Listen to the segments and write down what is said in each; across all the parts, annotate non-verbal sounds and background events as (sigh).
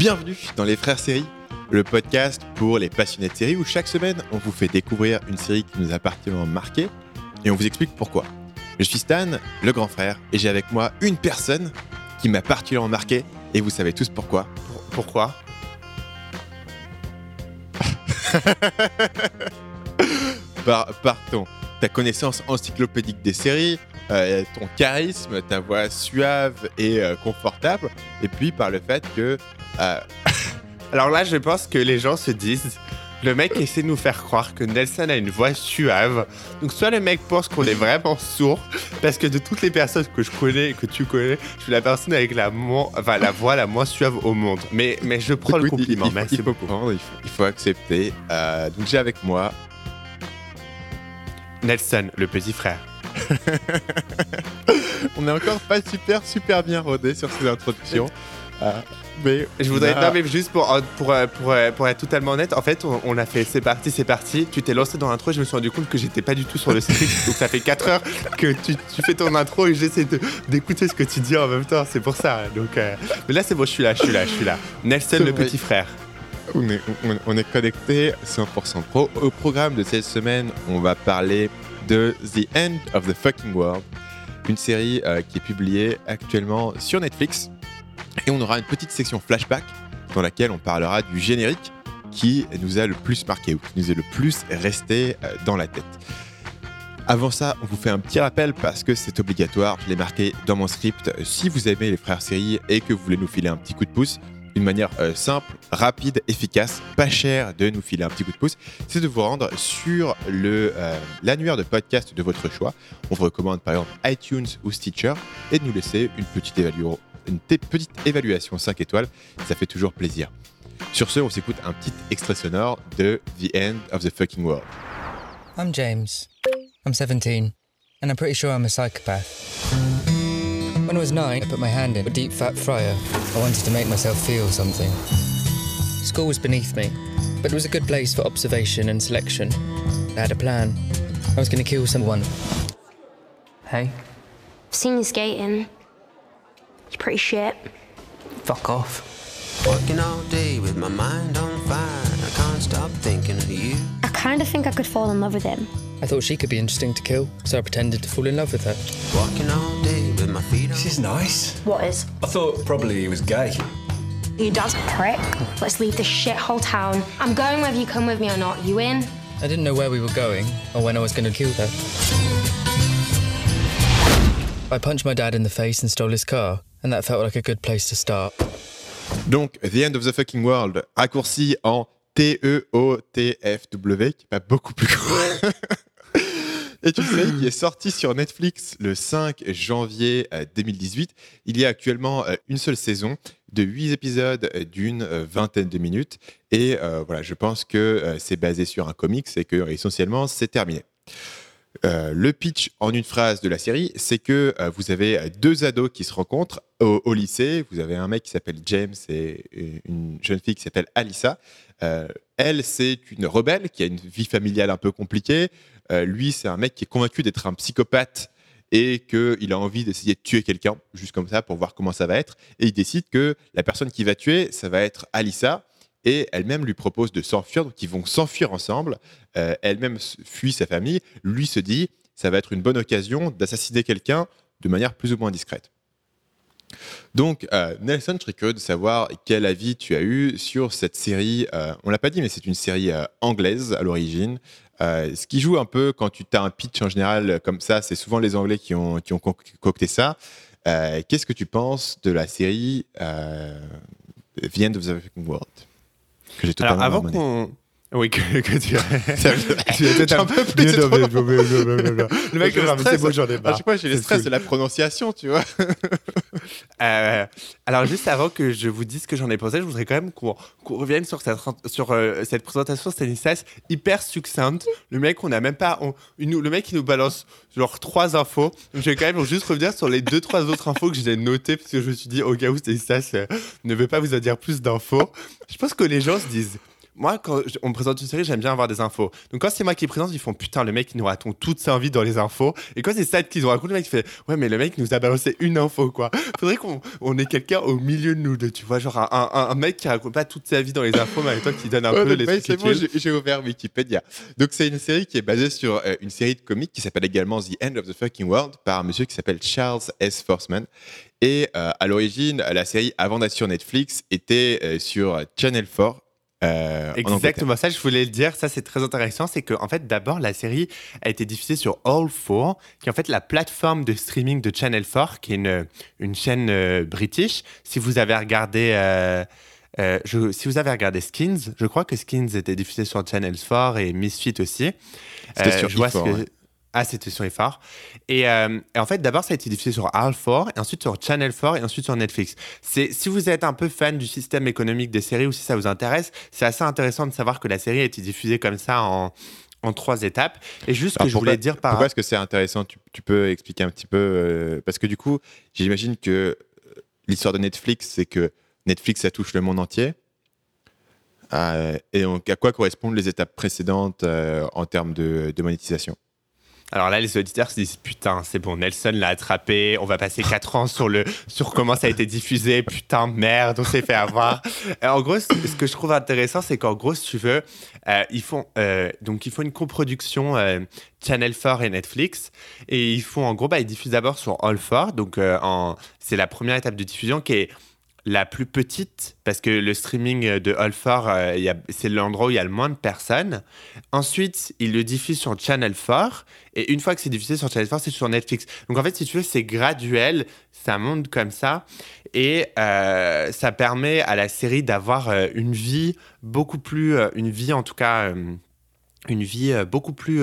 Bienvenue dans Les Frères Séries, le podcast pour les passionnés de séries où chaque semaine on vous fait découvrir une série qui nous a particulièrement marqué et on vous explique pourquoi. Je suis Stan, le grand frère, et j'ai avec moi une personne qui m'a particulièrement marqué et vous savez tous pourquoi. Pourquoi? (laughs) Par, ta connaissance encyclopédique des séries, euh, ton charisme, ta voix suave et euh, confortable, et puis par le fait que... euh, (laughs) Alors là, je pense que les gens se disent le mec essaie de nous faire croire que Nelson a une voix suave. Donc soit le mec pense qu'on est vraiment sourd, parce que de toutes les personnes que je connais et que tu connais, je suis la personne avec la, mo- enfin, la voix la moins suave au monde. Mais, mais je prends le écoute, compliment, il, merci il faut beaucoup. prendre, il faut, il faut accepter. Euh, donc j'ai avec moi Nelson, le petit frère. (laughs) On n'est encore pas super, super bien rodé sur ces introductions. Euh, mais Je voudrais, non mais juste pour, pour, euh, pour, euh, pour être totalement honnête, en fait, on, on a fait c'est parti, c'est parti. Tu t'es lancé dans l'intro et je me suis rendu compte que j'étais pas du tout sur le script. (laughs) donc ça fait 4 heures que tu, tu fais ton intro et j'essaie d'écouter ce que tu dis en même temps. C'est pour ça. Donc, euh, mais là, c'est bon, je suis là, je suis là, je suis là. Nelson, le vrai. petit frère. on, est, on- on est connecté 100% pro. Au programme de cette semaine, on va parler de The End of the Fucking World, une série euh, qui est publiée actuellement sur Netflix. Et on aura une petite section flashback dans laquelle on parlera du générique qui nous a le plus marqué ou qui nous est le plus resté euh, dans la tête. Avant ça, on vous fait un petit rappel parce que c'est obligatoire, je l'ai marqué dans mon script. Si vous aimez les frères séries et que vous voulez nous filer un petit coup de pouce, une manière euh, simple, rapide, efficace, pas chère de nous filer un petit coup de pouce, c'est de vous rendre sur euh, l'annuaire de podcast de votre choix. On vous recommande par exemple iTunes ou Stitcher et de nous laisser une petite, évalu- une petite évaluation 5 étoiles. Ça fait toujours plaisir. Sur ce, on s'écoute un petit extrait sonore de The End of the Fucking World. I'm James. I'm 17, and I'm pretty sure I'm a psychopath. When I was nine, I put my hand in a deep fat fryer. I wanted to make myself feel something. School was beneath me, but it was a good place for observation and selection. I had a plan. I was going to kill someone. Hey, Seen you skating. You're pretty shit. fuck off. Working all day with my mind on fire. I can't stop thinking of you. I kind of think I could fall in love with him. I thought she could be interesting to kill, so I pretended to fall in love with her. Walking all day with my feet on. This is nice. What is? I thought probably he was gay. Your dad's prick. Let's leave this shithole town. I'm going whether you come with me or not. You in? I didn't know where we were going or when I was going to kill her. I punched my dad in the face and stole his car, and that felt like a good place to start. Donc, The End of the Fucking World, raccourci en T-E-O-T-F-W, qui est pas beaucoup plus court. (laughs) est une série qui est sortie sur Netflix le 5 janvier euh, 2018. Il y a actuellement euh, une seule saison de 8 épisodes euh, d'une euh, vingtaine de minutes. Et euh, voilà, je pense que euh, c'est basé sur un comics et que essentiellement c'est terminé. Euh, le pitch en une phrase de la série, c'est que euh, vous avez euh, deux ados qui se rencontrent au, lycée. Vous avez un mec qui s'appelle James et une jeune fille qui s'appelle Alyssa. Euh, elle, c'est une rebelle qui a une vie familiale un peu compliquée. Lui, c'est un mec qui est convaincu d'être un psychopathe et qu'il a envie d'essayer de tuer quelqu'un, juste comme ça, pour voir comment ça va être. Et il décide que la personne qui va tuer, ça va être Alyssa. Et elle-même lui propose de s'enfuir, donc ils vont s'enfuir ensemble. Euh, elle-même fuit sa famille. Lui se dit, ça va être une bonne occasion d'assassiner quelqu'un de manière plus ou moins discrète. Donc, euh, Nelson, je serais curieux de savoir quel avis tu as eu sur cette série. euh, on l'a pas dit, mais c'est une série euh, anglaise à l'origine. Ce qui joue un peu quand tu as un pitch en général comme ça, c'est souvent les Anglais qui ont, qui concocté ça. Qu'est-ce que tu penses de la série The End of the World? Que j'ai Alors totalement avant qu'on. Oui, que, que tu (laughs) Ça- tu totalement- J'en peux plus, Le mec, mais stresse. c'est bon, j'en ai À marre. chaque fois, j'ai le stress de la prononciation, tu vois. (laughs) Euh, alors juste avant que je vous dise ce que j'en ai pensé, je voudrais quand même qu'on revienne sur cette, sur, euh, cette présentation Stanislas hyper succincte. Le mec, on n'a même pas... on- nous- le mec, il nous balance genre trois infos. Donc, je vais quand même juste revenir sur les deux, trois autres infos que j'ai notées parce que je me suis dit, au cas où Stanislas euh, ne veut pas vous en dire plus d'infos. Je pense que les gens se disent... moi, quand on me présente une série, j'aime bien avoir des infos. Donc, quand c'est moi qui présente, ils font putain, le mec, il nous raconte toute sa vie dans les infos. Et quand c'est ça qu'ils ont raconté, le mec, il fait ouais, mais le mec nous a balancé une info, quoi. (laughs) Faudrait qu'on on ait quelqu'un au milieu de nous deux, tu vois, genre un, un- un mec qui raconte pas toute sa vie dans les infos, mais avec toi qui donne un Ouais, peu les ouais, c'est bon, j'ai ouvert Wikipédia. Donc c'est une série qui est basée sur euh, une série de comics qui s'appelle également The End of the Fucking World par un monsieur qui s'appelle Charles S. Forsman. Et euh, à l'origine, la série avant d'être sur Netflix était euh, sur Channel 4. Euh. Exactement, ça je voulais le dire, ça c'est très intéressant, c'est que en fait d'abord la série a été diffusée sur All4, qui est en fait la plateforme de streaming de Channel 4, qui est une, une chaîne euh, british. Si vous avez regardé, euh, euh, je- si vous avez regardé Skins, je crois que Skins était diffusé sur Channel 4 et Misfit aussi. C'était sur je vois ce E4, que- ouais. Ah, c'était sur Ifar. Et, euh, et en fait, d'abord, ça a été diffusé sur All4, et ensuite sur Channel 4, et ensuite sur Netflix. C'est, si vous êtes un peu fan du système économique des séries ou si ça vous intéresse, c'est assez intéressant de savoir que la série a été diffusée comme ça en, en trois étapes. Et juste Alors, que je voulais dire par. Pourquoi est-ce que c'est intéressant? Tu, tu peux expliquer un petit peu euh, Parce que du coup, j'imagine que euh, l'histoire de Netflix, c'est que Netflix, ça touche le monde entier. Euh, et donc, à quoi correspondent les étapes précédentes en termes de, de monétisation? Alors là, les auditeurs se disent Putain, c'est bon, Nelson l'a attrapé, on va passer 4 ans sur, le, sur comment ça a été diffusé, putain, merde, on s'est fait avoir. (laughs) En gros, ce que je trouve intéressant, c'est qu'en gros, si tu veux, euh, ils, font, euh, donc, ils font une coproduction euh, Channel 4 et Netflix, et ils font, en gros, bah, ils diffusent d'abord sur All 4, donc euh, c'est la première étape de diffusion qui est la plus petite, parce que le streaming de All 4, euh, il c'est l'endroit où il y a le moins de personnes. Ensuite, ils le diffusent sur Channel 4. Et une fois que c'est diffusé sur Channel 4, c'est sur Netflix. Donc en fait, si tu veux, c'est graduel. Ça monte comme ça. Et euh, ça permet à la série d'avoir euh, une vie beaucoup plus. une vie en tout cas. une vie beaucoup plus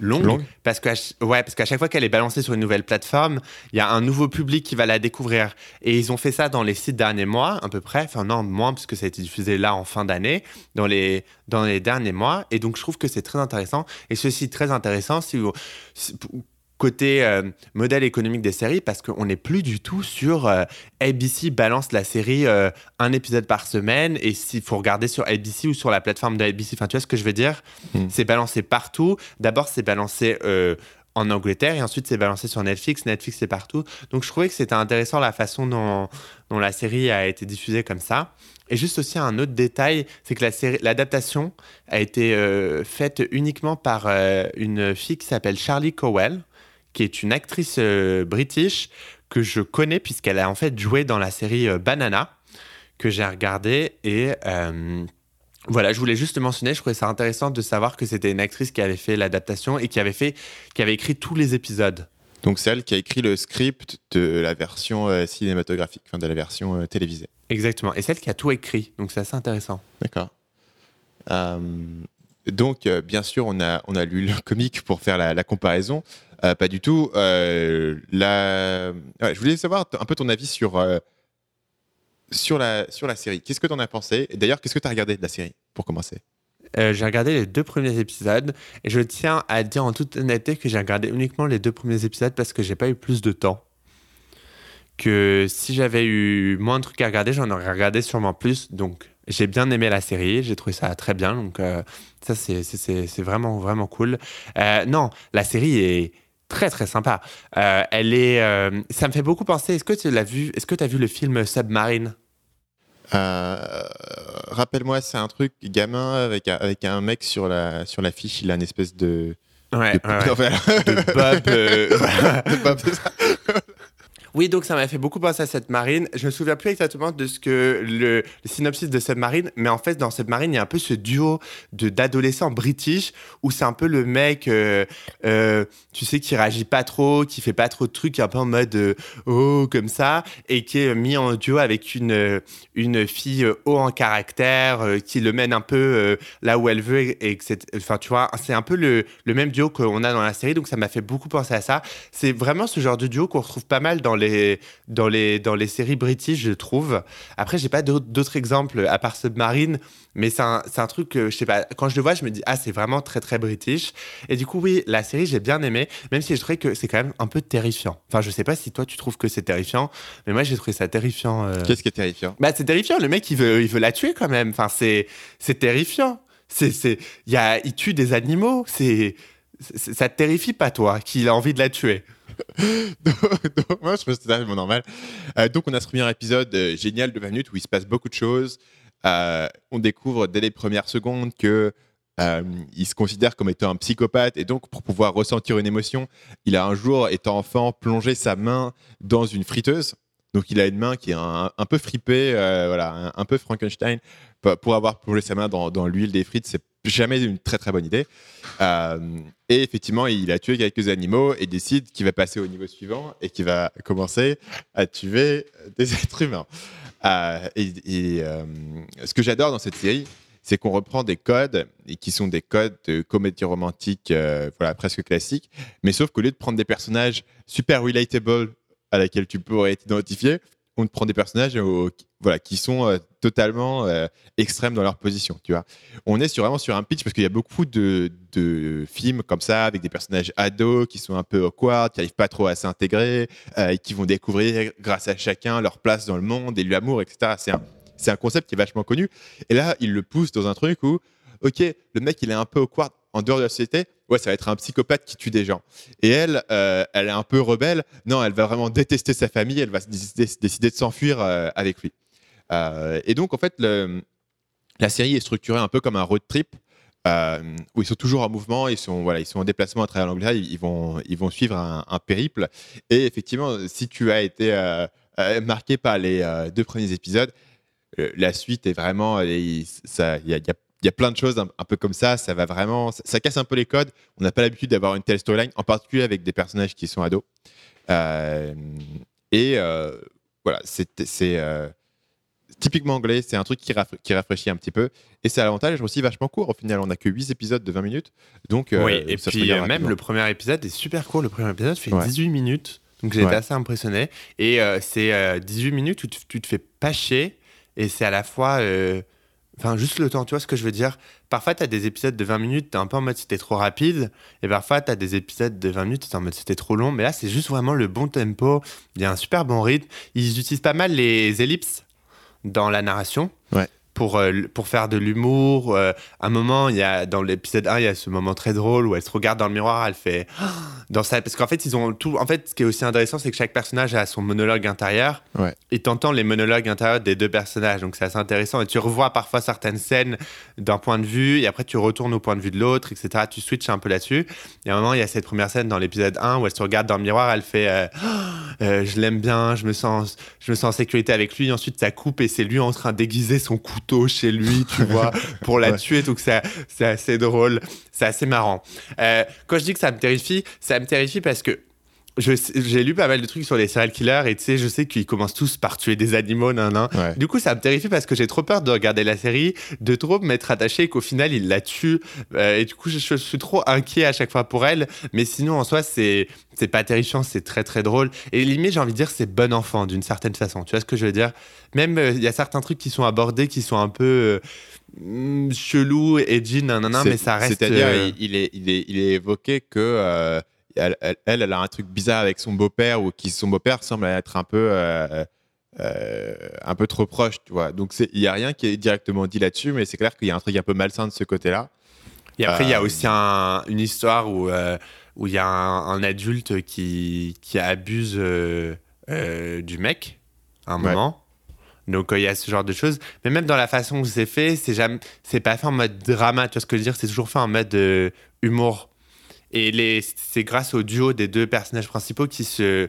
longue, Longue. parce qu'à ouais, parce qu'à chaque fois qu'elle est balancée sur une nouvelle plateforme, il y a un nouveau public qui va la découvrir. Et ils ont fait ça dans les six derniers mois, à peu près. Enfin, non, moins, puisque ça a été diffusé là en fin d'année, dans les, dans les derniers mois. Et donc, je trouve que c'est très intéressant. Et ceci, très intéressant, si vous. si- côté euh, modèle économique des séries parce qu'on n'est plus du tout sur euh, ABC balance la série euh, un épisode par semaine et s'il faut regarder sur ABC ou sur la plateforme de ABC, enfin tu vois ce que je veux dire? Mm. C'est balancé partout. D'abord c'est balancé en Angleterre et ensuite c'est balancé sur Netflix. Netflix c'est partout. Donc je trouvais que c'était intéressant la façon dont, dont la série a été diffusée comme ça. Et juste aussi un autre détail, c'est que la série, l'adaptation a été euh, faite uniquement par euh, une fille qui s'appelle Charlie Cowell, qui est une actrice euh, british que je connais puisqu'elle a en fait joué dans la série euh, Banana que j'ai regardée et euh, voilà, je voulais juste le mentionner. Je trouvais ça intéressant de savoir que c'était une actrice qui avait fait l'adaptation et qui avait fait, qui avait écrit tous les épisodes. Donc c'est elle qui a écrit le script de la version euh, cinématographique, enfin de la version télévisée. Exactement. Et celle qui a tout écrit. Donc c'est assez intéressant. D'accord. Donc, euh, bien sûr, on a, lu le comic pour faire la, comparaison. Euh, pas du tout. Euh, je voulais savoir un peu ton avis sur, sur, la, sur la série. Qu'est-ce que tu en as pensé? D'ailleurs, qu'est-ce que tu as regardé de la série, pour commencer? J'ai regardé les deux premiers épisodes et je tiens à dire en toute honnêteté que j'ai regardé uniquement les deux premiers épisodes parce que j'ai pas eu plus de temps. Que si j'avais eu moins de trucs à regarder, j'en aurais regardé sûrement plus. Donc j'ai bien aimé la série, j'ai trouvé ça très bien. Donc euh, ça c'est- vraiment vraiment cool. Euh, non, la série est très très sympa. Euh, elle est, ça me fait beaucoup penser. Est-ce que tu l'as vu Est-ce que tu as vu le film Submarine? Rappelle-moi, c'est un truc gamin avec un, avec un mec sur la, sur la fiche, il a une espèce de. Ouais. de- ouais, ouais. (laughs) De Bob. (laughs) De Bob, c'est ça. Oui, donc ça m'a fait beaucoup penser à Submarine. Je me souviens plus exactement de ce que le, synopsis de Submarine, mais en fait, dans Submarine, il y a un peu ce duo de d'adolescents british où c'est un peu le mec, euh, euh, tu sais, qui réagit pas trop, qui fait pas trop de trucs, un peu en mode euh, oh comme ça, et qui est mis en duo avec une une fille haut en caractère, qui le mène un peu là où elle veut, et, enfin, tu vois, c'est un peu le, le même duo qu'on a dans la série, donc ça m'a fait beaucoup penser à ça. C'est vraiment ce genre de duo qu'on retrouve pas mal dans les les, dans, les, dans les séries british, je trouve. Après, j'ai pas d'autres exemples à part Submarine, mais c'est un, un truc que, je sais pas, quand je le vois, je me dis, ah, c'est vraiment très, très british. Et du coup, oui, la série, j'ai bien aimé, même si je trouvais que c'est quand même un peu terrifiant. Enfin, je sais pas si toi, tu trouves que c'est terrifiant, mais moi, j'ai trouvé ça terrifiant. euh. Qu'est-ce qui est terrifiant? Bah, c'est terrifiant. Le mec, il veut, il veut la tuer quand même. Enfin, c'est, terrifiant. C'est, c'est, il y a, il tue des animaux. C'est- ça te terrifie pas, toi, qu'il a envie de la tuer? (laughs) donc, moi, je trouve que c'est totalement normal. Euh, donc, on a ce premier épisode euh, génial de 20 minutes où il se passe beaucoup de choses. Euh, on découvre dès les premières secondes que il se considère comme étant un psychopathe et donc pour pouvoir ressentir une émotion, il a un jour, étant enfant, plongé sa main dans une friteuse. Donc, il a une main qui est un, peu fripée, voilà, un, peu Frankenstein. Pour- avoir plongé sa main dans, dans l'huile des frites, c'est jamais une très très bonne idée. Euh, et effectivement, il a tué quelques animaux et décide qu'il va passer au niveau suivant et qu'il va commencer à tuer des (laughs) êtres humains. Euh, et euh, ce que j'adore dans cette série, c'est qu'on reprend des codes et qui sont des codes de comédie romantique, voilà, presque classiques, mais sauf qu'au lieu de prendre des personnages super relatable à laquelle tu pourrais t'identifier, on prend des personnages voilà, qui sont euh, totalement euh, extrêmes dans leur position. Tu vois. On est sur, vraiment sur un pitch parce qu'il y a beaucoup de, films comme ça avec des personnages ados qui sont un peu awkward, qui n'arrivent pas trop à s'intégrer, euh, qui vont découvrir grâce à chacun leur place dans le monde et l'amour, etc. C'est un, c'est un concept qui est vachement connu. Et là, il le pousse dans un truc où, ok, le mec, il est un peu awkward en dehors de la société. Ouais, ça va être un psychopathe qui tue des gens. Et elle, euh, elle est un peu rebelle. Non, elle va vraiment détester sa famille. Elle va décider, de s'enfuir euh, avec lui. Euh, et donc, en fait, la série est structurée un peu comme un road trip. où ils sont toujours en mouvement, ils sont, voilà, ils sont en déplacement à travers l'Angleterre, ils, vont, ils vont suivre un, périple. Et effectivement, si tu as été marqué par les deux premiers épisodes, la suite est vraiment. il y a- il y a plein de choses un, un peu comme ça. Ça va vraiment. Ça, ça casse un peu les codes. On n'a pas l'habitude d'avoir une telle storyline, en particulier avec des personnages qui sont ados. Euh, et euh, voilà, c'est euh, typiquement anglais. C'est un truc qui, raff- qui rafraîchit un petit peu. Et c'est à l'avantage aussi vachement court. Au final, on n'a que 8 épisodes de 20 minutes. Donc, oui, et ça puis même rapidement. le premier épisode est super court. Le premier épisode fait Ouais. 18 minutes. Donc j'ai été Ouais. assez impressionné. Et c'est euh, 18 minutes où tu, tu te fais pas chier. Et c'est à la fois. Enfin, juste le temps, tu vois ce que je veux dire Parfois, tu as des épisodes de 20 minutes, tu es un peu en mode c'était trop rapide. Et parfois, tu as des épisodes de 20 minutes, tu en mode c'était trop long. Mais là, c'est juste vraiment le bon tempo. Il y a un super bon rythme. Ils utilisent pas mal les ellipses dans la narration. Ouais. Pour, euh, pour faire de l'humour. Euh, un moment, il y a, dans l'épisode 1, il y a ce moment très drôle où elle se regarde dans le miroir, elle fait. (gasps) Dans sa... Parce qu'en fait, ils ont tout. En fait, ce qui est aussi intéressant, c'est que chaque personnage a son monologue intérieur. Ouais. Et t'entends les monologues intérieurs des deux personnages. Donc, c'est assez intéressant. Et tu revois parfois certaines scènes d'un point de vue, et après, tu retournes au point de vue de l'autre, etc. Tu switches un peu là-dessus. Et à un moment, il y a cette première scène dans l'épisode 1 où elle se regarde dans le miroir, elle fait. euh, (gasps) euh, je l'aime bien, je me, sens, je me sens en sécurité avec lui. Ensuite, ça coupe et c'est lui en train d'aiguiser son couteau chez lui, tu (laughs) vois, pour la Ouais. tuer. Donc, c'est c'est assez drôle, c'est assez marrant. Euh, quand je dis que ça me terrifie, ça me terrifie parce que j'ai lu pas mal de trucs sur les serial killers et tu sais, je sais qu'ils commencent tous par tuer des animaux, nan, nan. Ouais. Du coup, ça me terrifie parce que j'ai trop peur de regarder la série, de trop m'être attaché et qu'au final, il la tue. Euh, et du coup, je, je suis trop inquiet à chaque fois pour elle. Mais sinon, en soi, c'est c'est pas terrifiant, c'est très très drôle. Et limite, j'ai envie de dire, c'est bon enfant d'une certaine façon. Tu vois ce que je veux dire? Même euh, il y a certains trucs qui sont abordés qui sont un peu euh, chelous, edgy, nan, nan, nan, C'est- mais ça reste. C'est-à-dire, euh, il, il est, il, est, il est évoqué que elle, elle, a un truc bizarre avec son beau-père ou qui son beau-père semble être un peu, euh, euh, un peu trop proche, tu vois. Donc il y a rien qui est directement dit là-dessus, mais c'est clair qu'il y a un truc un peu malsain de ce côté-là. Et après, il y a Euh, aussi un- une histoire où où il y a un, un adulte qui, qui abuse du mec à un Ouais. moment. Donc euh, il y a ce genre de choses. Mais même dans la façon où c'est fait, c'est jamais, c'est pas fait en mode drama. Tu vois ce que je veux dire? C'est toujours fait en mode euh, humour. Et c'est grâce au duo des deux personnages principaux qui se,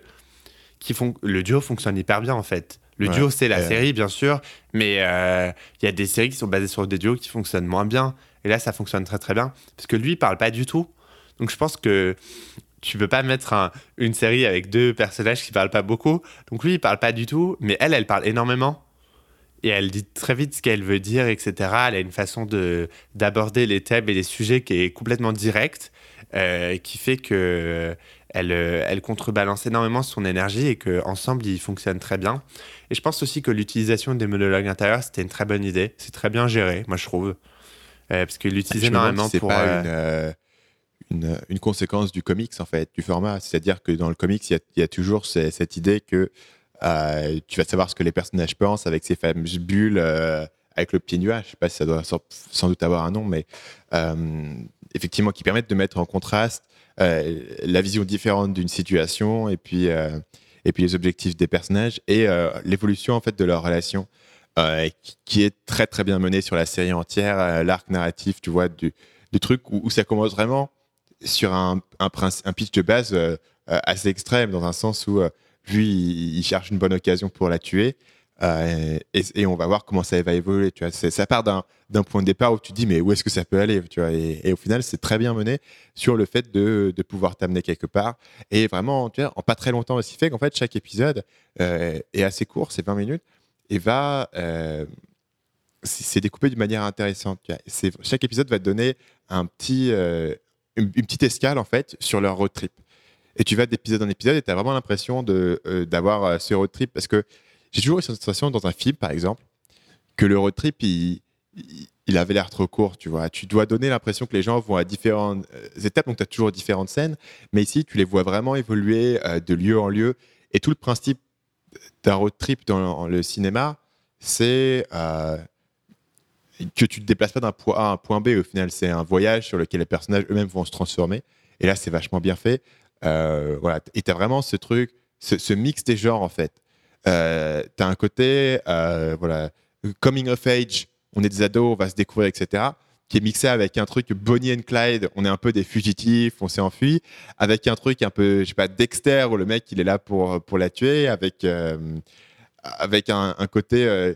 qui font, le duo fonctionne hyper bien en fait. Le Ouais. duo c'est la Euh. série bien sûr, mais euh, il y a des séries qui sont basées sur des duos qui fonctionnent moins bien. Et là ça fonctionne très très bien parce que lui il parle pas du tout. Donc je pense que tu peux pas mettre un- une série avec deux personnages qui parlent pas beaucoup. Donc lui il parle pas du tout, mais elle elle parle énormément. Et elle dit très vite ce qu'elle veut dire, etc. Elle a une façon de d'aborder les thèmes et les sujets qui est complètement directe, euh, qui fait que elle, euh, elle contrebalance énormément son énergie et qu'ensemble, ils fonctionnent très bien. Et je pense aussi que l'utilisation des monologues intérieurs, c'était une très bonne idée. C'est très bien géré, moi, je trouve. Euh, parce qu'il l'utilisait Je me demande énormément si c'est pour. pas euh, une, euh, une, une conséquence du comics, en fait, du format. C'est-à-dire que dans le comics, il y a, il y a toujours ce- cette idée que euh, tu vas savoir ce que les personnages pensent avec ces fameuses bulles euh, avec le petit nuage. Je sais pas si ça doit sans, doute avoir un nom, mais euh, effectivement, qui permettent de mettre en contraste la vision différente d'une situation et puis, et puis les objectifs des personnages et l'évolution en fait de leur relation. qui- est très très bien menée sur la série entière, l'arc narratif, tu vois, du, truc où, ça commence vraiment sur un, un, un pitch de base assez extrême, dans un sens où lui, il, cherche une bonne occasion pour la tuer. euh, et, on va voir comment ça va évoluer. Tu vois. Ça part d'un point de départ où tu te dis, mais où est-ce que ça peut aller tu vois. Et, au final, c'est très bien mené sur le fait de, pouvoir t'amener quelque part. Et vraiment, tu vois, en pas très longtemps aussi, fait qu'en fait, chaque épisode euh, est assez court, c'est 20 minutes, et va. euh, c'est découpé d'une manière intéressante. Chaque épisode va te donner un petit, euh, une, une petite escale en fait sur leur road trip. Et tu vas d'épisode en épisode et tu as vraiment l'impression euh, d'avoir euh, ce road trip parce que j'ai toujours eu cette sensation dans un film par exemple que le road trip il, avait l'air trop court, tu vois. Tu dois donner l'impression que les gens vont à différentes euh, étapes, donc tu as toujours différentes scènes, mais ici tu les vois vraiment évoluer de lieu en lieu. Et tout le principe d'un road trip dans le cinéma, c'est que tu te déplaces pas d'un point A à un point B. Au final, c'est un voyage sur lequel les personnages eux-mêmes vont se transformer. Et là, c'est vachement bien fait. Euh, voilà. Et tu as vraiment ce truc, ce, mix des genres, en fait. Euh, tu as un côté, euh, voilà, coming of age, on est des ados, on va se découvrir, etc., qui est mixé avec un truc Bonnie and Clyde, on est un peu des fugitifs, on s'est enfui, avec un truc un peu, je sais pas, Dexter, où le mec, il est là pour, pour la tuer, avec, euh, avec un, côté,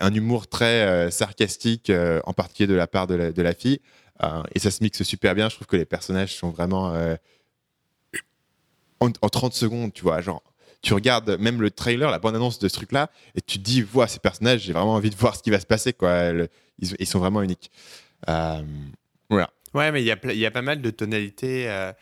un humour très sarcastique, en particulier de la part de la, fille. Et ça se mixe super bien. Je trouve que les personnages sont vraiment en, en 30 secondes, tu vois. Genre, tu regardes même le trailer, la bande-annonce de ce truc-là, et tu te dis, vois ces personnages, j'ai vraiment envie de voir ce qui va se passer, quoi. Ils, sont vraiment uniques. Euh, voilà. Ouais, mais il y, a y a pas mal de tonalités euh,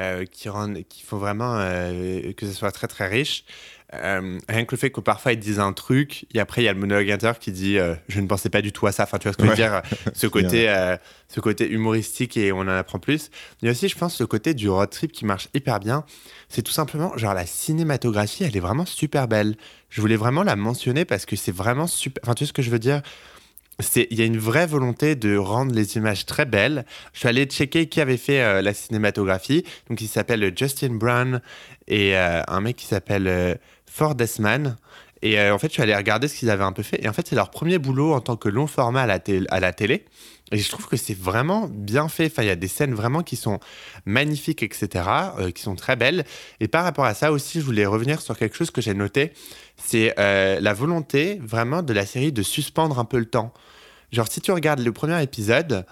euh, qui rendent, faut vraiment euh, que ce soit très très riche. Euh, rien que le fait que parfois ils disent un truc et après il y a le monologue intérieur qui dit euh, je ne pensais pas du tout à ça. Enfin, tu vois ce que je veux dire (laughs) Ce côté, euh, ce côté humoristique et on en apprend plus. Il y a aussi, je pense, le côté du road trip qui marche hyper bien. C'est tout simplement, genre la cinématographie, elle est vraiment super belle. Je voulais vraiment la mentionner parce que c'est vraiment super. Enfin, tu sais ce que je veux dire? Il y a une vraie volonté de rendre les images très belles. Je suis allé checker qui avait fait euh, la cinématographie. Donc il s'appelle Justin Brown et euh, un mec qui s'appelle euh, Ford Esman. Et euh, en fait, je suis allé regarder ce qu'ils avaient un peu fait. Et en fait, c'est leur premier boulot en tant que long format à la, télé. Et je trouve que c'est vraiment bien fait. Enfin, il y a des scènes vraiment qui sont magnifiques, etc., euh, qui sont très belles. Et par rapport à ça aussi, je voulais revenir sur quelque chose que j'ai noté. C'est euh, la volonté vraiment de la série de suspendre un peu le temps. Genre, si tu regardes le premier épisode,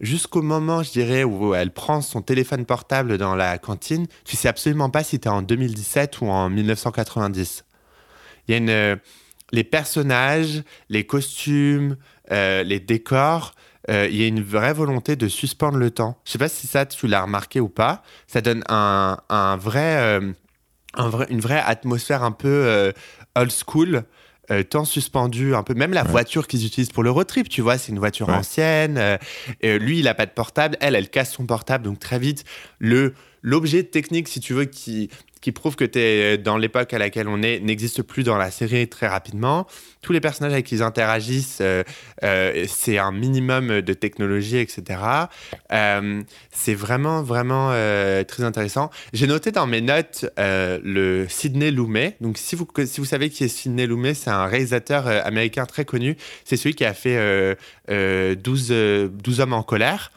jusqu'au moment, je dirais, où elle prend son téléphone portable dans la cantine, tu sais absolument pas si tu es en 2017 ou en 1990. Il y a une. euh, les personnages, les costumes, euh, les décors, euh, il y a une vraie volonté de suspendre le temps. Je sais pas si ça, tu l'as remarqué ou pas. Ça donne un, un vrai, euh, un vrai, une vraie atmosphère un peu old school. euh, temps suspendu, un peu. Même la voiture qu'ils utilisent pour le road trip, tu vois, c'est une voiture Ouais. ancienne. euh, lui, il a pas de portable. Elle, elle casse son portable. Donc, très vite, le l'objet technique, si tu veux, qui, qui prouve que tu es dans l'époque à laquelle on est, n'existe plus dans la série très rapidement. Tous les personnages avec qui ils interagissent, euh, euh, c'est un minimum de technologie, etc. Euh, c'est vraiment, vraiment très intéressant. J'ai noté dans mes notes le Sidney Lumet. Donc, si vous, si vous savez qui est Sidney Lumet, c'est un réalisateur américain très connu. C'est celui qui a fait euh, euh, 12, euh, 12 hommes en colère.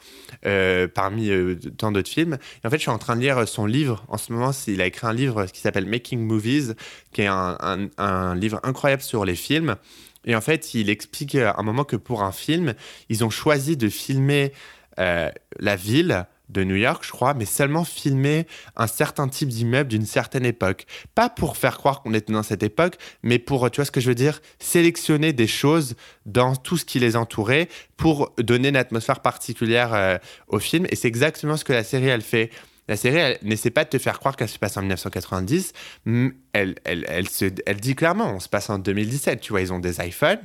parmi tant d'autres films. En fait, je suis en train de lire son livre. En ce moment, il a écrit un livre qui s'appelle Making Movies, qui est un livre incroyable sur les films. Et en fait, il explique à un moment que pour un film, ils ont choisi de filmer euh, la ville de New York, je crois, mais seulement filmer un certain type d'immeuble d'une certaine époque. Pas pour faire croire qu'on était dans cette époque, mais pour, tu vois ce que je veux dire, sélectionner des choses dans tout ce qui les entourait pour donner une atmosphère particulière euh, au film. Et c'est exactement ce que la série, elle fait. La série, elle n'essaie pas de te faire croire qu'elle se passe en 1990. mm, Elle, elle, elle, se, elle dit clairement, on se passe en 2017. Tu vois, ils ont des iPhones,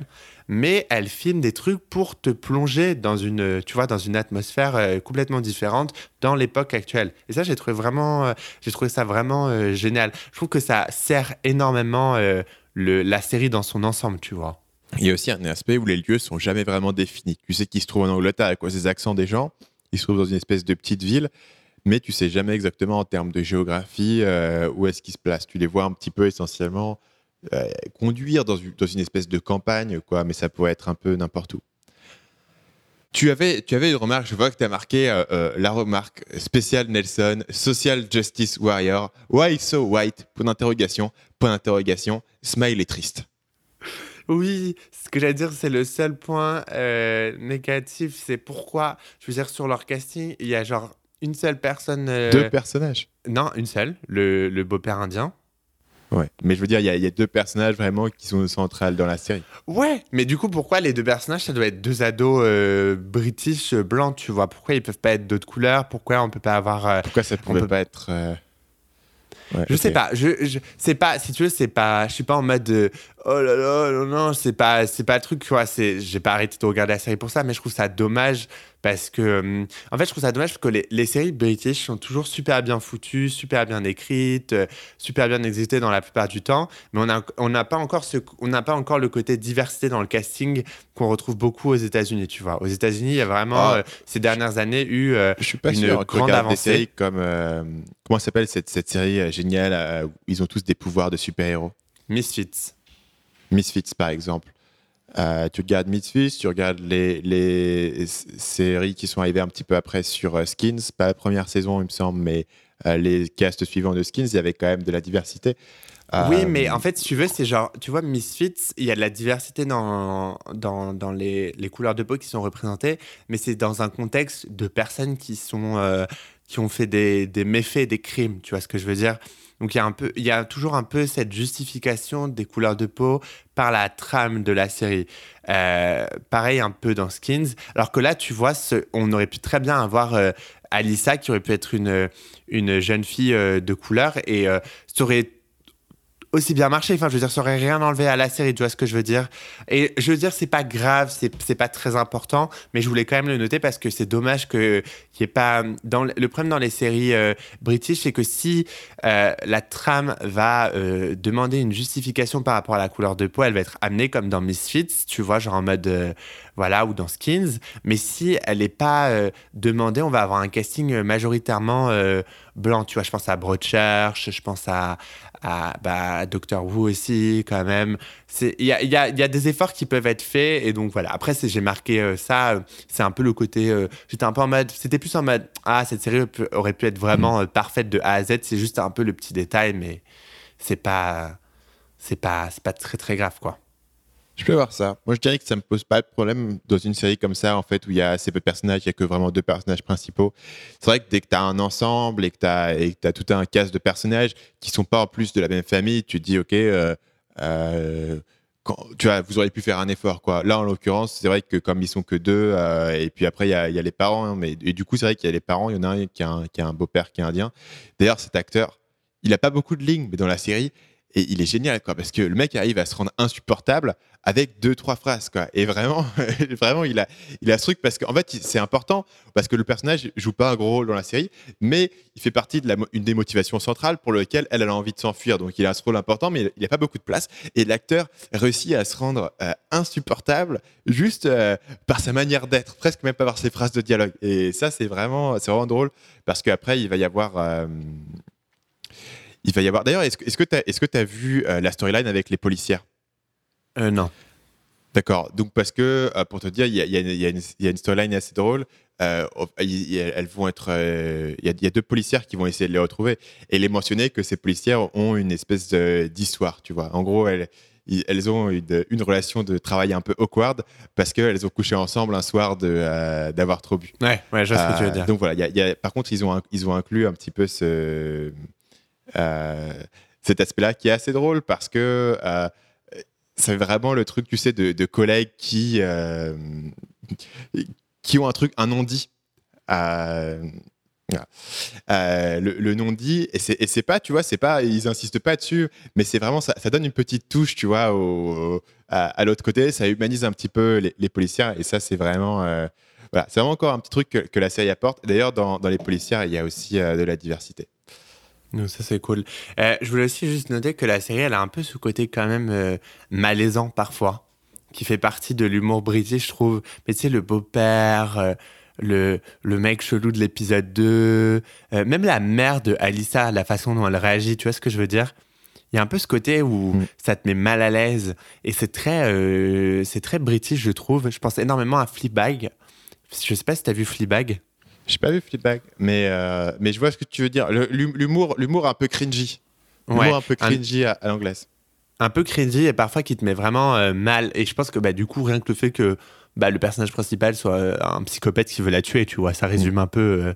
mais elle filme des trucs pour te plonger dans une, tu vois, dans une atmosphère euh, complètement différente dans l'époque actuelle. Et ça, j'ai trouvé vraiment, euh, j'ai trouvé ça vraiment euh, génial. Je trouve que ça sert énormément la série dans son ensemble, tu vois. Il y a aussi un aspect où les lieux sont jamais vraiment définis. Tu sais qu'ils se trouvent en Angleterre à cause des accents des gens. Ils se trouvent dans une espèce de petite ville, mais tu sais jamais exactement en termes de géographie euh, où est-ce qu'ils se placent. Tu les vois un petit peu essentiellement euh, conduire dans une, espèce de campagne, quoi, mais ça pourrait être un peu n'importe où. Tu avais, tu avais une remarque, je vois que tu as marqué euh, la remarque spéciale Nelson, Social Justice Warrior, Why so white? Point d'interrogation, point d'interrogation, smile est triste. Oui, ce que j'allais dire, c'est le seul point négatif, c'est pourquoi, je veux dire, sur leur casting, il y a genre une seule personne. euh, Deux personnages. Non, une seule, le, le beau-père indien. Ouais. Mais je veux dire, il y, y a deux personnages vraiment qui sont centrales dans la série. Ouais, mais du coup, pourquoi les deux personnages, ça doit être deux ados euh, british euh, blancs, tu vois? Pourquoi ils peuvent pas être d'autres couleurs? Pourquoi on peut pas avoir. euh, Pourquoi ça pouvait peut- pas être. euh, ouais, Je sais pas, je, je c'est pas, si tu veux, c'est pas, je suis pas en mode de, oh là là, non, non, c'est pas, c'est pas le truc, tu vois, c'est, j'ai pas arrêté de regarder la série pour ça, mais je trouve ça dommage parce que, hum, en fait, je trouve ça dommage parce que les, les séries british sont toujours super bien foutues, super bien écrites, euh, super bien exécutées dans la plupart du temps, mais on a, on n'a pas encore ce, on n'a pas encore le côté diversité dans le casting qu'on retrouve beaucoup aux États-Unis, tu vois. Aux États-Unis, il y a vraiment, Ah. euh, ces dernières années, eu, euh, Je suis pas une sûr. Grande des avancée. séries comme. euh, comment s'appelle cette, cette série euh, géniale euh, où ils ont tous des pouvoirs de super-héros? Misfits. Misfits, par exemple. Euh, tu regardes Misfits, tu regardes les, les séries qui sont arrivées un petit peu après sur euh, Skins, pas la première saison, il me semble, mais euh, les castes suivants de Skins, il y avait quand même de la diversité. Oui, mais en fait, si tu veux, c'est genre, tu vois, Misfits, il y a de la diversité dans, dans, dans les, les couleurs de peau qui sont représentées, mais c'est dans un contexte de personnes qui sont qui ont fait des, des méfaits, des crimes, tu vois ce que je veux dire? Donc il y a un peu, il y a toujours un peu cette justification des couleurs de peau par la trame de la série. Euh, pareil un peu dans Skins, alors que là, tu vois, on aurait pu très bien avoir euh, Alissa qui aurait pu être une une jeune fille euh, de couleur et euh, ça aurait aussi bien marché. Enfin, je veux dire, ça aurait rien enlevé à la série, tu vois ce que je veux dire. Et je veux dire, c'est pas grave, c'est pas très important, mais je voulais quand même le noter parce que c'est dommage que qu'il y ait pas. Dans le problème dans les séries euh, c'est que si euh, la trame va euh, demander une justification par rapport à la couleur de peau, elle va être amenée comme dans Misfits, tu vois, genre en mode euh, voilà, ou dans Skins. Mais si elle n'est pas demandée, on va avoir un casting majoritairement euh, blanc. Tu vois, je pense à Broadchurch, je pense à, à bah, Doctor Who aussi, quand même. Il y a, y, a, y a des efforts qui peuvent être faits. Et donc, voilà. Après, j'ai marqué euh, ça. c'est un peu le côté. euh, J'étais un peu en mode. C'était plus en mode. Ah, cette série aurait pu être vraiment euh, parfaite de A à Z. C'est juste un peu le petit détail, mais c'est pas. C'est pas, pas très, très grave, quoi. Je peux voir ça. Moi, je dirais que ça me pose pas de problème dans une série comme ça, en fait, où il y a assez peu de personnages, il y a que vraiment deux personnages principaux. C'est vrai que dès que tu as un ensemble et que tu as, tout un cast de personnages qui sont pas en plus de la même famille, tu te dis, OK, euh, euh, tu vois, vous auriez pu faire un effort, quoi. Là, en l'occurrence, c'est vrai que comme ils sont que deux, euh, et puis après, il y a, les parents, hein, mais, et du coup, c'est vrai qu'il y a les parents, il y en a un qui a un, un beau-père qui est indien. D'ailleurs, cet acteur, il a pas beaucoup de lignes, mais dans la série, et il est génial, quoi, parce que le mec arrive à se rendre insupportable avec deux, trois phrases, quoi. Et vraiment, (laughs) vraiment, il a, il a ce truc parce qu'en fait, c'est important parce que le personnage joue pas un gros rôle dans la série, mais il fait partie de la, une des motivations centrales pour lequel elle, a envie de s'enfuir. Donc, il a ce rôle important, mais il n'a pas beaucoup de place. Et l'acteur réussit à se rendre euh, insupportable juste euh, par sa manière d'être, presque même pas par ses phrases de dialogue. Et ça, c'est vraiment, c'est vraiment drôle parce qu'après, il va y avoir. euh, il va y avoir. D'ailleurs, est-ce que tu as, est-ce que as vu euh, la storyline avec les policières? Euh, non. D'accord. Donc, parce que, euh, pour te dire, il y a, y une- y y a storyline assez drôle. Euh, elles vont être. Il y, a, il y a deux policières qui vont essayer de les retrouver. Et les mentionner que ces policières ont une espèce d'histoire, tu vois. En gros, elles, ont une, une relation de travail un peu awkward parce qu'elles ont couché ensemble un soir euh, d'avoir trop bu. Ouais, ouais, je vois ce que tu veux dire. Donc voilà, y a- a- par contre, ils ont, inc- ils ont inclus un petit peu ce, cet aspect-là qui est assez drôle parce que euh, c'est vraiment le truc, tu sais, de, collègues qui, euh, qui ont un truc, un non-dit. Euh, Euh, le, le nom dit, et c'est, pas, tu vois, c'est pas, ils insistent pas dessus, mais c'est vraiment, ça, donne une petite touche, tu vois, au, à, l'autre côté, ça humanise un petit peu les, les policières, et ça, c'est vraiment, euh, voilà, c'est vraiment encore un petit truc que, la série apporte. D'ailleurs, dans, les policières, il y a aussi euh, de la diversité. Donc ça c'est cool. Euh, je voulais aussi juste noter que la série elle a un peu ce côté quand même euh, malaisant parfois, qui fait partie de l'humour british je trouve. Mais tu sais le beau-père, euh, le, le mec chelou de l'épisode 2, euh, même la mère de Alissa, la façon dont elle réagit, tu vois ce que je veux dire? Il y a un peu ce côté où Mm. ça te met mal à l'aise et c'est très, c'est très british, je trouve. Je pense énormément à Fleabag. Je sais pas si t'as vu Fleabag. J'ai pas vu Fleabag, mais, euh, mais je vois ce que tu veux dire. L'humour, un peu cringy. L'humour Ouais, un peu un- cringy à, à l'anglaise. un peu cringy et parfois qui te met vraiment euh, mal. Et je pense que bah, du coup, rien que le fait que bah, le personnage principal soit euh, un psychopathe qui veut la tuer, tu vois, ça résume un peu.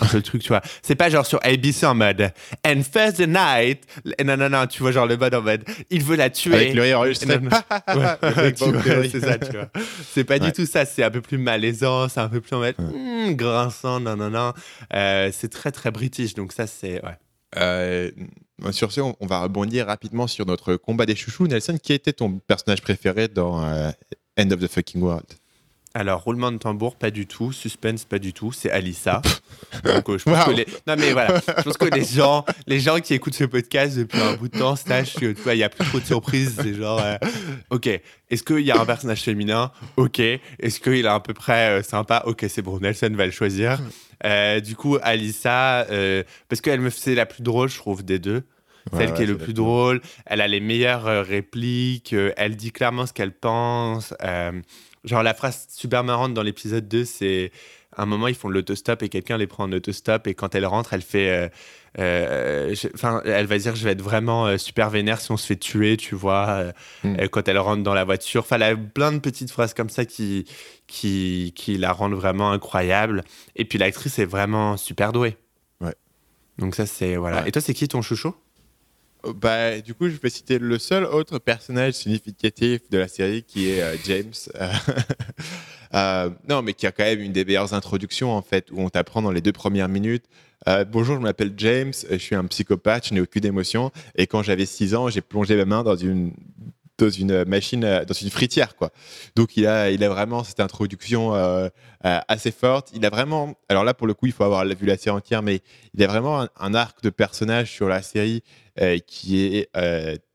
Un peu le truc, tu vois. C'est pas genre sur ABC en mode And first the night. Non, non, non, tu vois, genre le mode en mode Il veut la tuer. Avec. (laughs) Ouais, vois, Berry. c'est ça, tu vois. C'est pas du tout ça, c'est un peu plus malaisant, c'est un peu plus en mode Hmm, grinçant, non, non, non. Euh, c'est très, très british, donc ça, c'est. Ouais. Euh, sur ce, on, on va rebondir rapidement sur notre combat des chouchous. Nelson, qui était ton personnage préféré dans euh, End of the Fucking World? Alors, roulement de tambour, pas du tout. Suspense, pas du tout. C'est Alissa. (laughs) Donc, euh, je pense Wow. que les... Non, mais voilà. Je pense que les gens, les gens qui écoutent ce podcast depuis un bout de temps sachent que, tu vois, il n'y a plus trop de surprises. C'est genre, euh, OK, est-ce qu'il y a un personnage féminin? OK. Est-ce qu'il est à peu près euh, sympa? OK, c'est bon, Nelson va le choisir. Euh, du coup, Alissa, parce qu'elle me c'est la plus drôle, je trouve, des deux. Celle ouais, qui est le c'est plus drôle, elle a les meilleures répliques, elle dit clairement ce qu'elle pense. Genre la phrase super marrante dans l'épisode 2, c'est à un moment ils font de l'autostop et quelqu'un les prend en autostop et quand elle rentre, elle fait... euh, euh, Enfin, elle va dire je vais être vraiment euh, super vénère si on se fait tuer, tu vois, Mm. quand elle rentre dans la voiture. Enfin, elle a plein de petites phrases comme ça qui, qui, qui la rendent vraiment incroyable. Et puis l'actrice est vraiment super douée. Ouais. Donc ça, c'est... Voilà. Ouais. Et toi, c'est qui ton chouchou? Bah, Du coup, je vais citer le seul autre personnage significatif de la série qui est euh, James. (laughs) Euh, non, mais qui a quand même une des meilleures introductions, en fait, où on t'apprend dans les deux premières minutes. euh, Bonjour, je m'appelle James, je suis un psychopathe, je n'ai aucune émotion. Et quand j'avais 6 ans, j'ai plongé ma main dans une dans une machine, euh, dans une fritière, quoi. Donc il a, il a vraiment cette introduction euh, euh, assez forte. Il a vraiment, alors là pour le coup, il faut avoir vu la série entière, mais il a vraiment un, arc de personnage sur la série qui est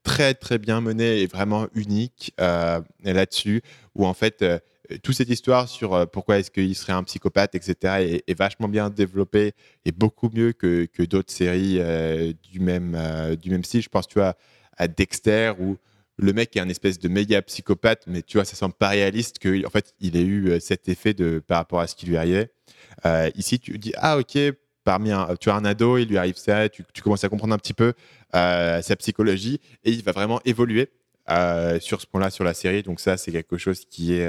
très très bien mené et vraiment unique là-dessus, où en fait toute cette histoire sur pourquoi est-ce qu'il serait un psychopathe, etc., est, vachement bien développée et beaucoup mieux que, que d'autres séries du même du même style. Je pense, tu vois, à Dexter où le mec est un espèce de méga psychopathe, mais tu vois, ça semble pas réaliste que en fait il ait eu euh, cet effet de par rapport à ce qui lui arrivait. Euh, ici, tu dis ah ok, parmi un, tu as un ado, il lui arrive ça, tu, commences à comprendre un petit peu euh, sa psychologie et il va vraiment évoluer sur ce point-là sur la série. Donc ça, c'est quelque chose qui est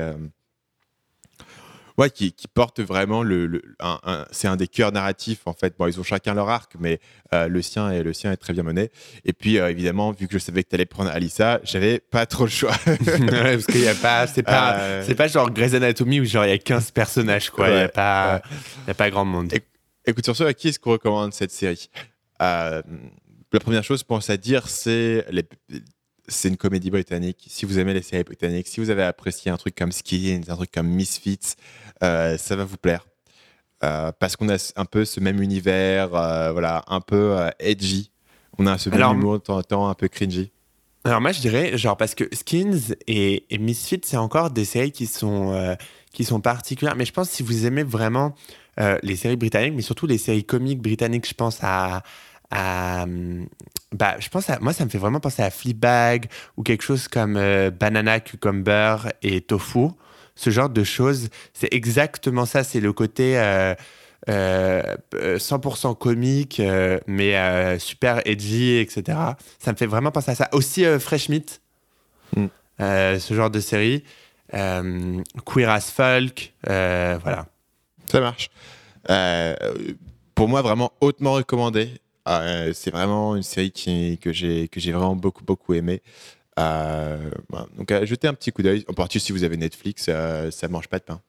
ouais, qui, qui porte vraiment le, le- un- un- c'est un des cœurs narratifs en fait. Bon, ils ont chacun leur arc, mais euh, le sien et le sien est très bien mené. Et puis euh, évidemment, vu que je savais que tu allais prendre Alissa, j'avais pas trop le choix. (laughs) Ouais, parce qu'il y a pas, c'est pas, Euh, c'est pas genre Grey's Anatomy où genre il y a 15 personnages quoi. Il y a pas, y a pas grand monde. Écoute, sur ce, à qui est-ce qu'on recommande cette série? La première chose, pense à dire, c'est les- c'est une comédie britannique. Si vous aimez les séries britanniques, si vous avez apprécié un truc comme Skins, un truc comme Misfits, euh, ça va vous plaire. Euh, parce qu'on a un peu ce même univers, euh, voilà, un peu edgy. On a ce même Alors, humour de temps en temps, un peu cringy. Alors moi je dirais genre parce que Skins et, et Misfits c'est encore des séries qui sont qui sont particulières. Mais je pense que si vous aimez vraiment les séries britanniques, mais surtout les séries comiques britanniques, je pense à à bah je pense à moi ça me fait vraiment penser à Fleabag ou quelque chose comme euh, Banana Cucumber et Tofu. Ce genre de choses, c'est exactement ça. C'est le côté euh, euh, euh, 100% comique, mais super edgy, etc. Ça me fait vraiment penser à ça. Aussi Fresh Meat, Mm. ce genre de série. Queer as Folk, voilà. Ça marche. Pour moi, vraiment hautement recommandé. Euh, c'est vraiment une série que j'ai vraiment beaucoup beaucoup. Euh, donc, euh, jetez un petit coup d'œil. En particulier si vous avez Netflix, ça mange pas de pain.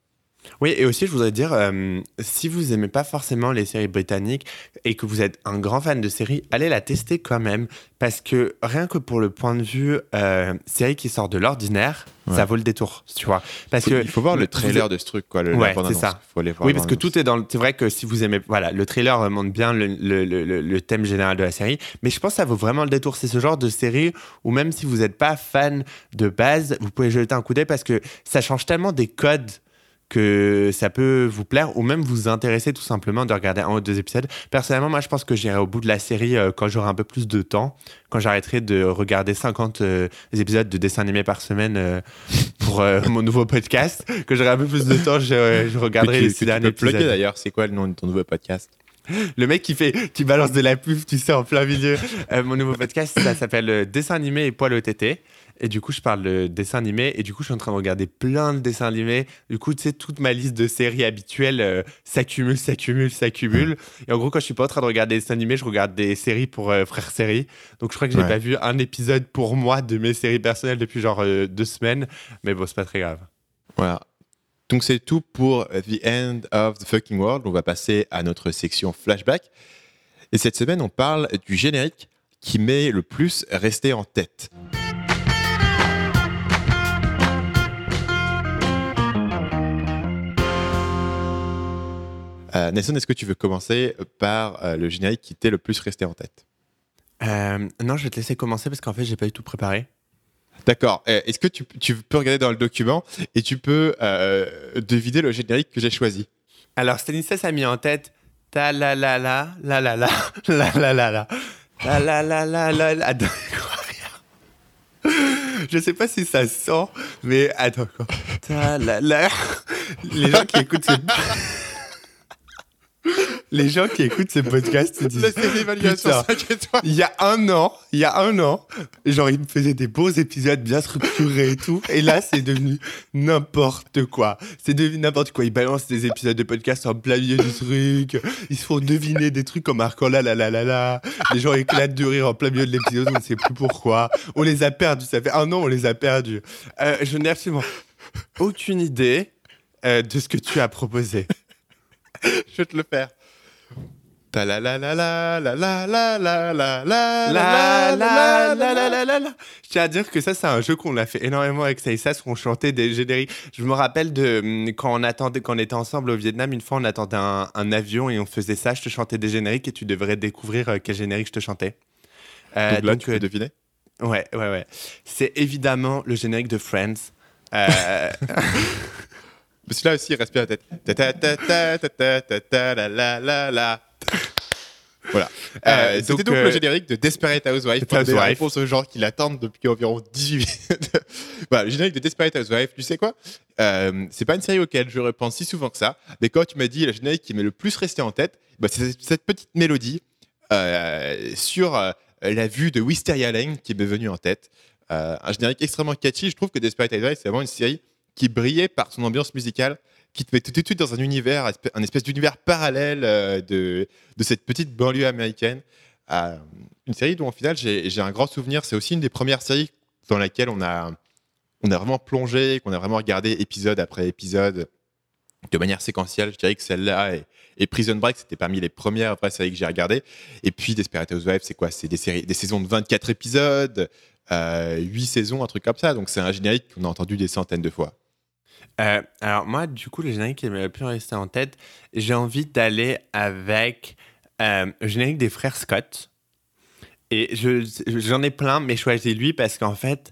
Oui, et aussi, je voudrais dire, euh, si vous aimez pas forcément les séries britanniques et que vous êtes un grand fan de séries, allez la tester quand même. Parce que rien que pour le point de vue euh, série qui sort de l'ordinaire, Ouais. ça vaut le détour, tu vois. Parce Faut- que il faut voir le trailer de ce truc, quoi. Le, Ouais, c'est ça. Faut aller voir Oui, parce que tout est dans. le- C'est vrai que si vous aimez, voilà, le trailer montre bien le, le- le- le- le thème général de la série, mais je pense que ça vaut vraiment le détour. C'est ce genre de série où même si vous n'êtes pas fan de base, vous pouvez jeter un coup d'œil parce que ça change tellement des codes que ça peut vous plaire ou même vous intéresser tout simplement de regarder un ou deux épisodes. Personnellement, moi, je pense que j'irai au bout de la série euh, quand j'aurai un peu plus de temps, quand j'arrêterai de regarder 50 euh, épisodes de dessins animés par semaine euh, pour (laughs) mon nouveau podcast, que j'aurai un peu plus de temps, je, je regarderai tu, les six derniers épisodes. d'ailleurs. C'est quoi le nom de ton nouveau podcast? Le mec qui fait, qui balance de la pub, tu sais, en plein milieu. Mon nouveau podcast, ça s'appelle Dessin animé et poil au tété. Et du coup, je parle de dessin animé. Et du coup, je suis en train de regarder plein de dessins animés. Du coup, tu sais, toute ma liste de séries habituelles euh, s'accumule, s'accumule, s'accumule. Et en gros, quand je suis pas en train de regarder des dessins animés, je regarde des séries pour euh, Frères Séries. Donc, je crois que j'ai Ouais. pas vu un épisode pour moi de mes séries personnelles depuis genre euh, deux semaines. Mais bon, c'est pas très grave. Voilà. Donc c'est tout pour The End of the Fucking World. On va passer à notre section flashback. Et cette semaine, on parle du générique qui m'est le plus resté en tête. Euh, Nelson, est-ce que tu veux commencer par euh, le générique qui t'est le plus resté en tête? Euh, non, je vais te laisser commencer parce qu'en fait, j'ai pas eu tout préparé. D'accord. Euh, Est-ce que tu, tu peux regarder dans le document et tu peux euh, deviner le générique que j'ai choisi? Alors, Stanislas a mis en tête ta la la la la la la (laughs) la la la la la la la la la la. Je sais pas si ça sent, mais attends quoi. Ta la la. Les gens qui écoutent. Les gens qui écoutent ce podcast se (laughs) disent. La série évaluation Putain. 5 étoiles. Il y a un an, il y a un an, genre il me faisait des beaux épisodes bien structurés et tout, et là c'est devenu n'importe quoi. C'est devenu n'importe quoi. Ils balancent des épisodes de podcast en plein milieu du truc. Ils se font deviner des trucs en marquant là là là là là. Les gens éclatent de rire en plein milieu de l'épisode, on ne sait plus pourquoi. On les a perdus. Ça fait un an, on les a perdus. Euh, je n'ai absolument aucune idée euh, de ce que tu as proposé. Je vais te le faire. Je tiens à dire que ça, c'est un jeu qu'on a fait énormément avec Saïsas, où on chantait des génériques. Je me rappelle de quand on attendait, quand on était ensemble au Vietnam, une fois, on attendait un, avion et on faisait ça. Je te chantais des génériques et tu devrais découvrir quel générique je te chantais. Donc tu peux euh, deviner ouais, ouais, ouais. C'est évidemment le générique de Friends. Mais celui-là aussi, il bien la tête. Ta ta ta ta ta ta ta ta la la la la. Voilà. Euh, C'était donc, donc, euh, le générique de Desperate. Pour la Housewives. réponse aux gens qui l'attendent depuis environ 18 minutes. (laughs) voilà, le générique de Desperate Housewives. Tu sais quoi? Euh, C'est pas une série auquel je repense si souvent que ça. Mais quand tu m'as dit le générique qui m'est le plus resté en tête, bah, c'est cette petite mélodie euh, sur euh, la vue de Wisteria Lane qui m'est venue en tête. Un générique extrêmement catchy. Je trouve que Desperate Housewives, c'est vraiment une série qui brillait par son ambiance musicale, qui te met tout de suite dans un univers, un espèce d'univers parallèle euh, de, de cette petite banlieue américaine. Euh, une série dont, au final, j'ai un grand souvenir. C'est aussi une des premières séries dans laquelle on a, on a vraiment plongé, qu'on a vraiment regardé épisode après épisode de manière séquentielle. Je dirais que celle-là et, Prison Break, c'était parmi les premières vraies séries que j'ai regardées. Et puis Desperate Housewives, c'est quoi? C'est des, des saisons de 24 épisodes, euh, 8 saisons, un truc comme ça. Donc c'est un générique qu'on a entendu des centaines de fois. Euh, alors moi, du coup, le générique qui m'a le plus resté en tête, j'ai envie d'aller avec euh, le générique des frères Scott. Et je- j'en ai plein, mais choisis lui parce qu'en fait,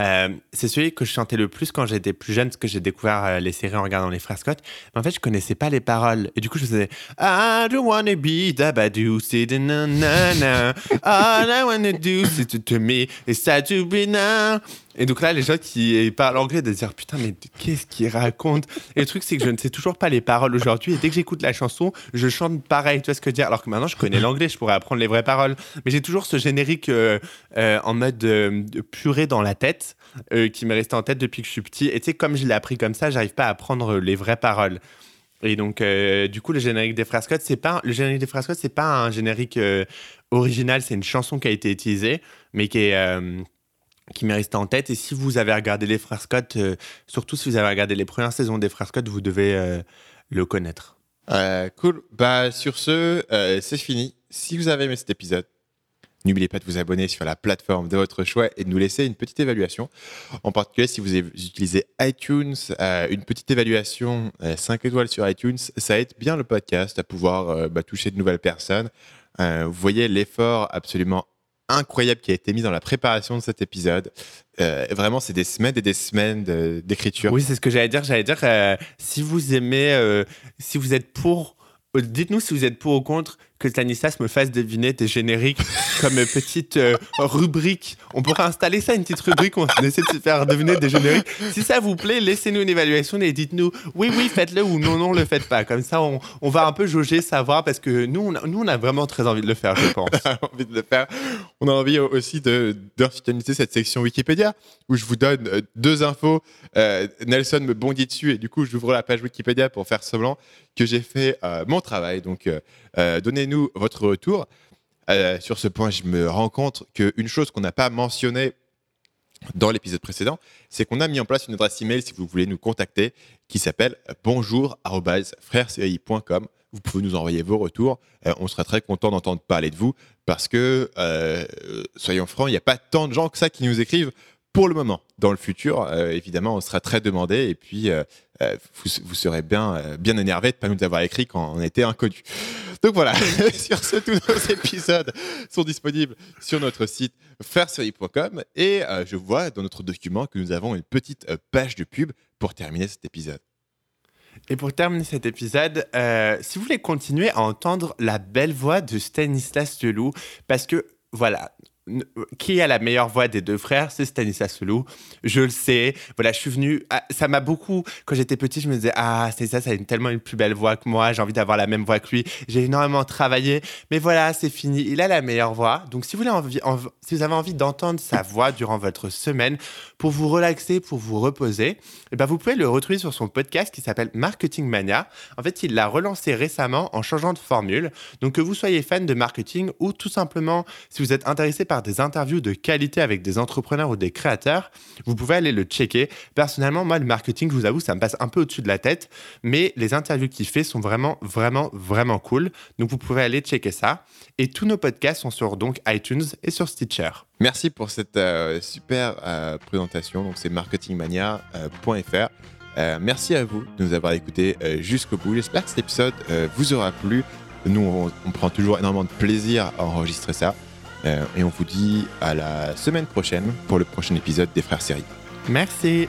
euh, c'est celui que je chantais le plus quand j'étais plus jeune, parce que j'ai découvert les séries en regardant les frères Scott. Mais en fait, je connaissais pas les paroles. Et du coup, je faisais I don't wanna be dabadoo, c'est na na na. All I wanna do, c'est to, me, to be now. Et donc là, les gens qui parlent anglais de dire putain, mais qu'est-ce qu'ils racontent Et le truc, c'est que je ne sais toujours pas les paroles aujourd'hui. Et dès que j'écoute la chanson, je chante pareil. Tu vois ce que je veux dire? Alors que maintenant, je connais l'anglais, je pourrais apprendre les vraies paroles. Mais j'ai toujours ce générique euh, euh, en mode euh, purée dans la tête euh, qui m'est resté en tête depuis que je suis petit. Et tu sais, comme je l'ai appris comme ça, j'arrive pas à apprendre les vraies paroles. Et donc, du coup, le générique des Frères Scott, c'est pas le générique des Frères Scott, c'est pas un générique original, c'est une chanson qui a été utilisée, mais qui est qui m'est resté en tête. Et si vous avez regardé les Frères Scott, euh, surtout si vous avez regardé les premières saisons des Frères Scott, vous devez euh, le connaître. Euh, cool. Bah, sur ce, c'est fini. Si vous avez aimé cet épisode, n'oubliez pas de vous abonner sur la plateforme de votre choix et de nous laisser une petite évaluation. En particulier, si vous utilisez iTunes, une petite évaluation 5 étoiles sur iTunes, ça aide bien le podcast à pouvoir bah, toucher de nouvelles personnes. Vous voyez l'effort absolument incroyable qui a été mis dans la préparation de cet épisode. Euh, vraiment, c'est des semaines et des semaines d'écriture. Oui, c'est ce que j'allais dire. J'allais dire, euh, si vous aimez, euh, si vous êtes pour, dites-nous si vous êtes pour ou contre que Stanislas me fasse deviner des génériques (laughs) comme petite euh, rubrique. On pourrait installer ça, une petite rubrique où on essaie de se faire deviner des génériques. Si ça vous plaît, laissez-nous une évaluation et dites-nous oui, oui, faites-le ou non, non, le faites pas. Comme ça, on, on va un peu jauger, savoir, parce que nous, on a, nous, on a vraiment très envie de le faire, je (laughs) pense. on a envie de le faire. On a envie aussi de d'institutionnaliser cette section Wikipédia où je vous donne euh, deux infos. Euh, Nelson me bondit dessus et du coup, j'ouvre la page Wikipédia pour faire semblant que j'ai fait euh, mon travail. Donc, euh, donnez-nous votre retour. Euh, sur ce point, je me rends compte qu'une chose qu'on n'a pas mentionnée dans l'épisode précédent, c'est qu'on a mis en place une adresse email si vous voulez nous contacter qui s'appelle bonjour@frèresci.com. Vous pouvez nous envoyer vos retours. Euh, on serait très content d'entendre parler de vous parce que, euh, soyons francs, il n'y a pas tant de gens que ça qui nous écrivent pour le moment. Dans le futur, évidemment, on sera très demandé et puis vous, vous serez bien, bien énervé de ne pas nous avoir écrit quand on était inconnus. Donc voilà, (laughs) sur ce, tous nos épisodes sont disponibles sur notre site frèresérie.com et euh, je vois dans notre document que nous avons une petite euh, page de pub pour terminer cet épisode. Et pour terminer cet épisode, euh, si vous voulez continuer à entendre la belle voix de Stanislas Leloup, parce que voilà, qui a la meilleure voix des deux frères C'est Stanislas Leloup. Je le sais. Voilà, je suis venu. ah, ça m'a beaucoup. Quand j'étais petit, je me disais Ah, Stanislas a une, tellement une plus belle voix que moi. J'ai envie d'avoir la même voix que lui. J'ai énormément travaillé. Mais voilà, c'est fini. Il a la meilleure voix. Donc, si vous avez envie d'entendre sa voix durant votre semaine, pour vous relaxer, pour vous reposer, eh ben, vous pouvez le retrouver sur son podcast qui s'appelle Marketing Mania. En fait, il l'a relancé récemment en changeant de formule. Donc, que vous soyez fan de marketing ou tout simplement, si vous êtes intéressé par des interviews de qualité avec des entrepreneurs ou des créateurs, vous pouvez aller le checker. Personnellement, moi, le marketing, je vous avoue, ça me passe un peu au-dessus de la tête, mais les interviews qu'il fait sont vraiment, vraiment, vraiment cool. Donc, vous pouvez aller checker ça. Et tous nos podcasts sont sur donc iTunes et sur Stitcher. Merci pour cette euh, super euh, présentation. Donc, c'est marketingmania.fr. Euh, merci à vous de nous avoir écoutés jusqu'au bout. J'espère que cet épisode vous aura plu. Nous, on prend toujours énormément de plaisir à enregistrer ça. Euh, et on vous dit à la semaine prochaine pour le prochain épisode des Frères Séries. Merci.